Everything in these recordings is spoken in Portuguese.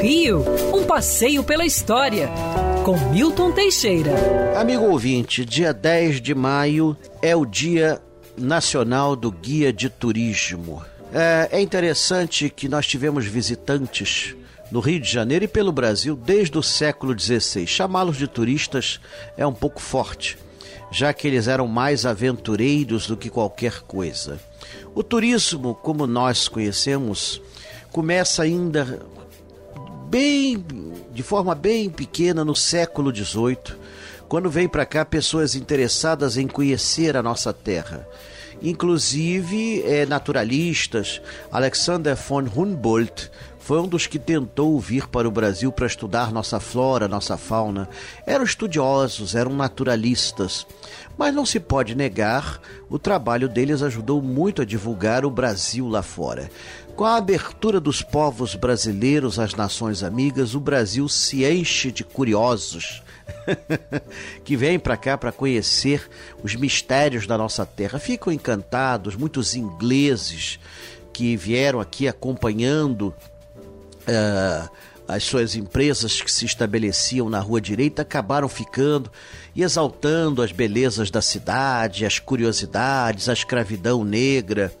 Rio, um passeio pela história, com Milton Teixeira. Amigo ouvinte, dia 10 de maio é o Dia Nacional do Guia de Turismo. É, é interessante que nós tivemos visitantes no Rio de Janeiro e pelo Brasil desde o século XVI. Chamá-los de turistas é um pouco forte, já que eles eram mais aventureiros do que qualquer coisa. O turismo, como nós conhecemos, começa ainda bem, de forma bem pequena no século XVIII, quando vem para cá pessoas interessadas em conhecer a nossa terra. Inclusive é, naturalistas, Alexander von Humboldt foi um dos que tentou vir para o Brasil para estudar nossa flora, nossa fauna. Eram estudiosos, eram naturalistas. Mas não se pode negar, o trabalho deles ajudou muito a divulgar o Brasil lá fora. Com a abertura dos povos brasileiros às nações amigas, o Brasil se enche de curiosos que vêm para cá para conhecer os mistérios da nossa terra. Ficam encantados, muitos ingleses que vieram aqui acompanhando uh, as suas empresas que se estabeleciam na Rua Direita acabaram ficando e exaltando as belezas da cidade, as curiosidades, a escravidão negra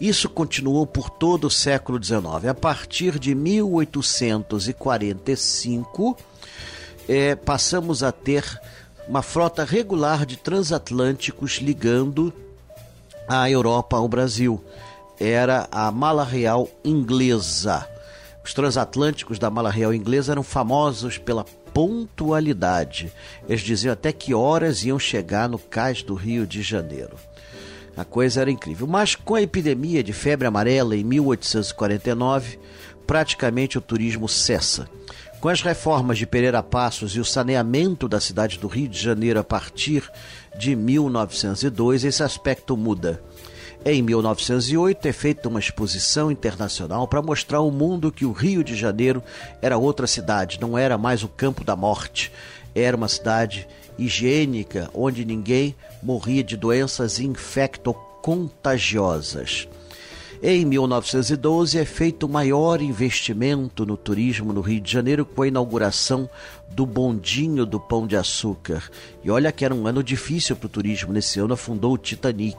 isso continuou por todo o século XIX. A partir de 1845, é, passamos a ter uma frota regular de transatlânticos ligando a Europa ao Brasil. Era a Mala Real Inglesa. Os transatlânticos da Mala Real Inglesa eram famosos pela pontualidade. Eles diziam até que horas iam chegar no cais do Rio de Janeiro. A coisa era incrível. Mas com a epidemia de febre amarela em 1849, praticamente o turismo cessa. Com as reformas de Pereira Passos e o saneamento da cidade do Rio de Janeiro a partir de 1902, esse aspecto muda. Em 1908 é feita uma exposição internacional para mostrar ao mundo que o Rio de Janeiro era outra cidade, não era mais o campo da morte, era uma cidade higiênica onde ninguém morria de doenças infectocontagiosas. Em 1912 é feito o maior investimento no turismo no Rio de Janeiro com a inauguração do bondinho do Pão de Açúcar. E olha que era um ano difícil para o turismo. Nesse ano afundou o Titanic.